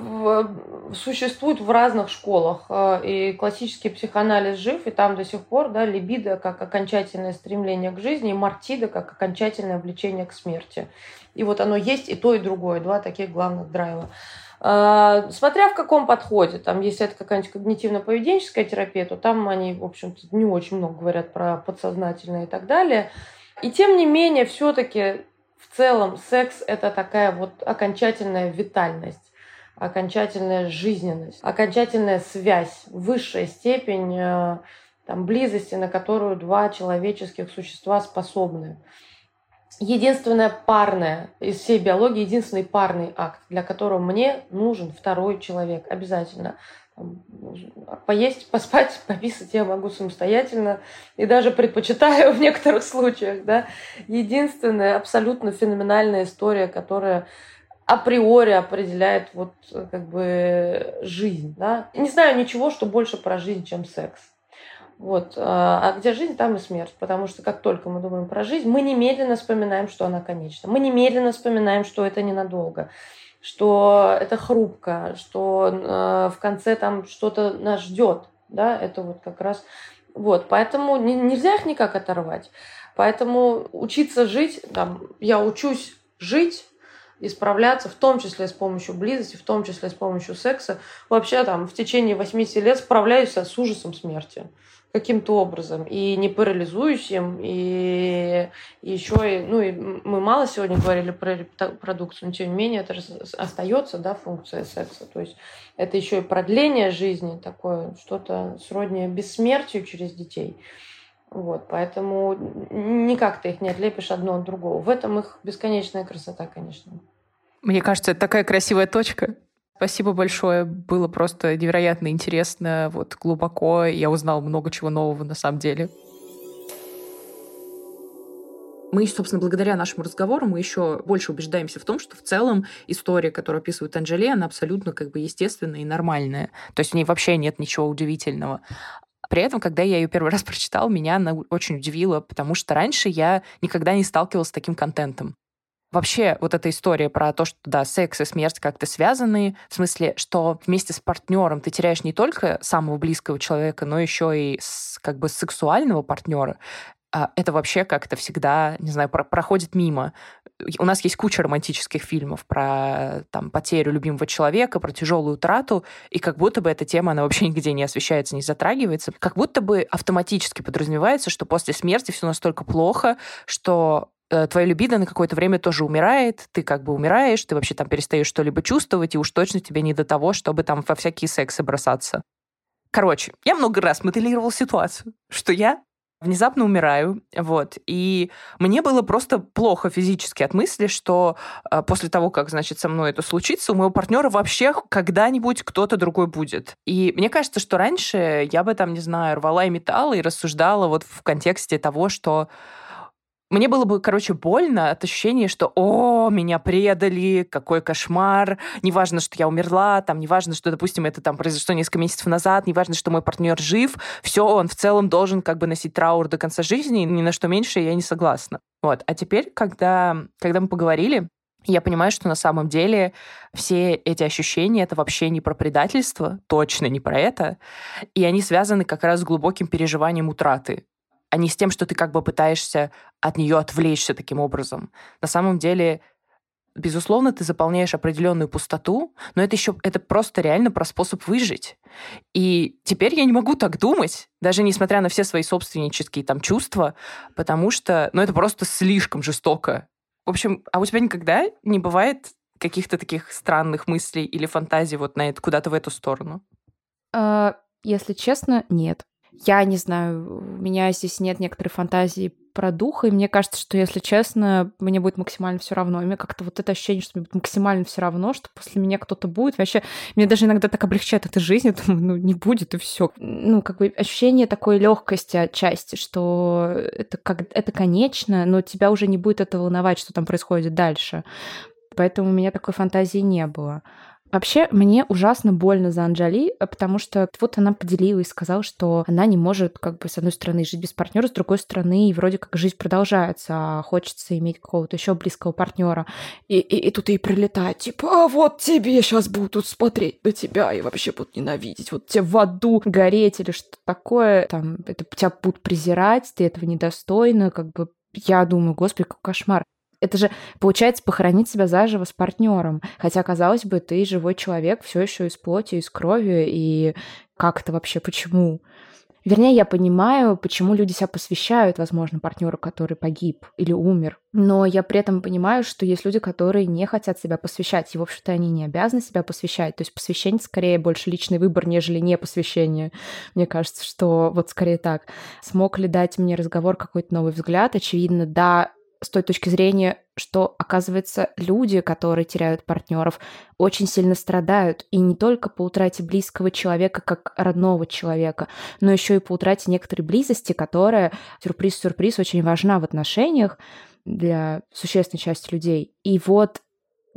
существует в разных школах. И классические психоанализ жив, и там до сих пор да, либидо как окончательное стремление к жизни, и мартида как окончательное влечение к смерти. И вот оно есть и то, и другое, два таких главных драйва. А, смотря в каком подходе, там, если это какая-нибудь когнитивно-поведенческая терапия, то там они, в общем-то, не очень много говорят про подсознательное и так далее. И тем не менее, все-таки в целом секс это такая вот окончательная витальность окончательная жизненность, окончательная связь, высшая степень э, там, близости, на которую два человеческих существа способны. Единственное парное из всей биологии, единственный парный акт, для которого мне нужен второй человек обязательно. Поесть, поспать, <laughs> пописать я могу самостоятельно и даже предпочитаю в некоторых случаях. Да? Единственная абсолютно феноменальная история, которая априори определяет вот как бы жизнь. Да? Не знаю ничего, что больше про жизнь, чем секс. Вот. А где жизнь, там и смерть. Потому что как только мы думаем про жизнь, мы немедленно вспоминаем, что она конечна. Мы немедленно вспоминаем, что это ненадолго, что это хрупко, что э, в конце там что-то нас ждет. Да? Это вот как раз... Вот. Поэтому нельзя их никак оторвать. Поэтому учиться жить, там, я учусь жить исправляться, в том числе с помощью близости, в том числе с помощью секса. Вообще там в течение 80 лет справляюсь с ужасом смерти каким-то образом и не парализуюсь им, и, еще и, ну, и мы мало сегодня говорили про продукцию, но тем не менее это остается, да, функция секса, то есть это еще и продление жизни, такое что-то сродни бессмертию через детей. Вот, поэтому никак ты их не отлепишь одно от другого. В этом их бесконечная красота, конечно. Мне кажется, это такая красивая точка. Спасибо большое. Было просто невероятно интересно, вот глубоко. Я узнал много чего нового на самом деле. Мы, собственно, благодаря нашему разговору, мы еще больше убеждаемся в том, что в целом история, которую описывает Анжели, она абсолютно как бы естественная и нормальная. То есть в ней вообще нет ничего удивительного. При этом, когда я ее первый раз прочитал, меня она очень удивила, потому что раньше я никогда не сталкивалась с таким контентом. Вообще вот эта история про то, что, да, секс и смерть как-то связаны, в смысле, что вместе с партнером ты теряешь не только самого близкого человека, но еще и с, как бы сексуального партнера, это вообще как-то всегда, не знаю, про проходит мимо. У нас есть куча романтических фильмов про там, потерю любимого человека, про тяжелую утрату, и как будто бы эта тема, она вообще <laughs> нигде не освещается, не затрагивается. Как будто бы автоматически подразумевается, что после смерти все настолько плохо, что Э, твоя любида на какое-то время тоже умирает, ты как бы умираешь, ты вообще там перестаешь что-либо чувствовать, и уж точно тебе не до того, чтобы там во всякие сексы бросаться. Короче, я много раз моделировал ситуацию, что я внезапно умираю, вот, и мне было просто плохо физически от мысли, что э, после того, как, значит, со мной это случится, у моего партнера вообще когда-нибудь кто-то другой будет. И мне кажется, что раньше я бы там, не знаю, рвала и металла и рассуждала вот в контексте того, что мне было бы, короче, больно от ощущения, что «О, меня предали, какой кошмар, неважно, что я умерла, там, неважно, что, допустим, это там произошло несколько месяцев назад, неважно, что мой партнер жив, все, он в целом должен как бы носить траур до конца жизни, ни на что меньше я не согласна». Вот. А теперь, когда, когда мы поговорили, я понимаю, что на самом деле все эти ощущения — это вообще не про предательство, точно не про это, и они связаны как раз с глубоким переживанием утраты а не с тем, что ты как бы пытаешься от нее отвлечься таким образом. На самом деле, безусловно, ты заполняешь определенную пустоту, но это еще это просто реально про способ выжить. И теперь я не могу так думать, даже несмотря на все свои собственнические там чувства, потому что, ну, это просто слишком жестоко. В общем, а у тебя никогда не бывает каких-то таких странных мыслей или фантазий вот на это, куда-то в эту сторону? А, если честно, нет. Я не знаю, у меня здесь нет некоторой фантазии про духа, и мне кажется, что, если честно, мне будет максимально все равно. И мне как-то вот это ощущение, что мне будет максимально все равно, что после меня кто-то будет. Вообще, мне даже иногда так облегчает эта жизнь, я думаю, ну, не будет, и все. Ну, как бы ощущение такой легкости отчасти, что это, как, это конечно, но тебя уже не будет это волновать, что там происходит дальше. Поэтому у меня такой фантазии не было. Вообще, мне ужасно больно за Анжали, потому что вот она поделилась, сказала, что она не может, как бы, с одной стороны, жить без партнера, с другой стороны, и вроде как жизнь продолжается, а хочется иметь какого-то еще близкого партнера. И, и, и тут ей прилетает, типа, а вот тебе сейчас будут смотреть на тебя и вообще будут ненавидеть, вот тебе в аду гореть или что такое, там, это тебя будут презирать, ты этого недостойна, как бы я думаю, господи, какой кошмар. Это же получается похоронить себя заживо с партнером. Хотя, казалось бы, ты живой человек, все еще из плоти, из крови, и как это вообще, почему? Вернее, я понимаю, почему люди себя посвящают, возможно, партнеру, который погиб или умер. Но я при этом понимаю, что есть люди, которые не хотят себя посвящать, и, в общем-то, они не обязаны себя посвящать. То есть посвящение скорее больше личный выбор, нежели не посвящение. Мне кажется, что вот скорее так. Смог ли дать мне разговор какой-то новый взгляд? Очевидно, да, с той точки зрения, что, оказывается, люди, которые теряют партнеров, очень сильно страдают. И не только по утрате близкого человека, как родного человека, но еще и по утрате некоторой близости, которая, сюрприз-сюрприз, очень важна в отношениях для существенной части людей. И вот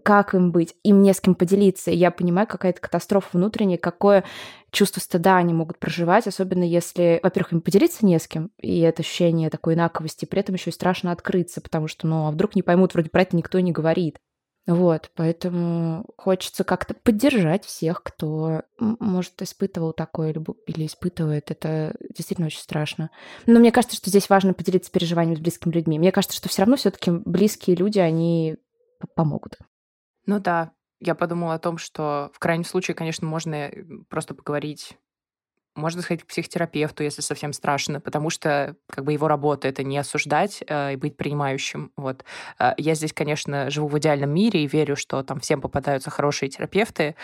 как им быть, им не с кем поделиться. я понимаю, какая-то катастрофа внутренняя, какое чувство стыда они могут проживать, особенно если, во-первых, им поделиться не с кем, и это ощущение такой инаковости, при этом еще и страшно открыться, потому что, ну, а вдруг не поймут, вроде про это никто не говорит. Вот, поэтому хочется как-то поддержать всех, кто, может, испытывал такое или испытывает. Это действительно очень страшно. Но мне кажется, что здесь важно поделиться переживаниями с близкими людьми. Мне кажется, что все равно все-таки близкие люди, они помогут. Ну да, я подумала о том, что в крайнем случае, конечно, можно э, просто поговорить можно сходить к психотерапевту, если совсем страшно, потому что как бы его работа это не осуждать э, и быть принимающим. Вот. Э, я здесь, конечно, живу в идеальном мире и верю, что там всем попадаются хорошие терапевты.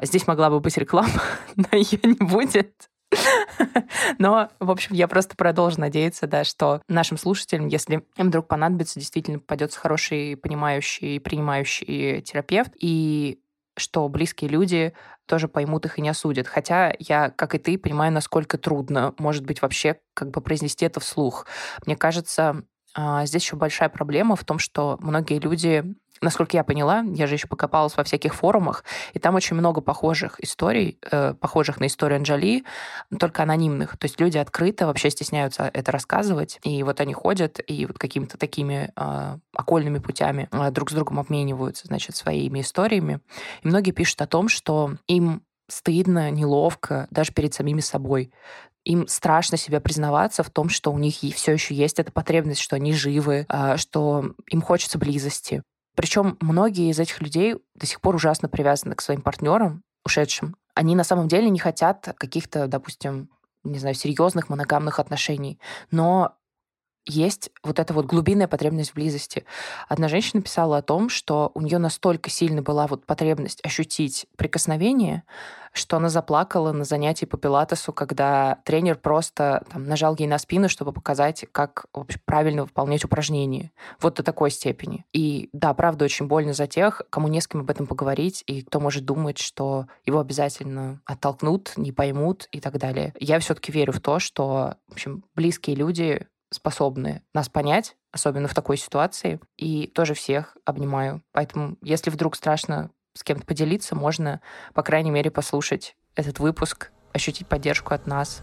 Здесь могла бы быть реклама, <laughs> но ее не будет. <laughs> Но, в общем, я просто продолжу надеяться, да, что нашим слушателям, если им вдруг понадобится, действительно попадется хороший, понимающий, принимающий терапевт, и что близкие люди тоже поймут их и не осудят. Хотя я, как и ты, понимаю, насколько трудно, может быть, вообще как бы произнести это вслух. Мне кажется, а, здесь еще большая проблема в том, что многие люди насколько я поняла, я же еще покопалась во всяких форумах, и там очень много похожих историй, э, похожих на историю Анджали, только анонимных. То есть люди открыто вообще стесняются это рассказывать, и вот они ходят и вот какими-то такими э, окольными путями э, друг с другом обмениваются, значит, своими историями. И многие пишут о том, что им стыдно, неловко, даже перед самими собой им страшно себе признаваться в том, что у них все еще есть эта потребность, что они живы, э, что им хочется близости. Причем многие из этих людей до сих пор ужасно привязаны к своим партнерам, ушедшим. Они на самом деле не хотят каких-то, допустим, не знаю, серьезных моногамных отношений. Но есть вот эта вот глубинная потребность в близости. Одна женщина писала о том, что у нее настолько сильно была вот потребность ощутить прикосновение, что она заплакала на занятии по пилатесу, когда тренер просто там, нажал ей на спину, чтобы показать, как вообще правильно выполнять упражнения. Вот до такой степени. И да, правда, очень больно за тех, кому не с кем об этом поговорить, и кто может думать, что его обязательно оттолкнут, не поймут и так далее. Я все-таки верю в то, что, в общем, близкие люди способны нас понять, особенно в такой ситуации, и тоже всех обнимаю. Поэтому, если вдруг страшно с кем-то поделиться, можно, по крайней мере, послушать этот выпуск, ощутить поддержку от нас,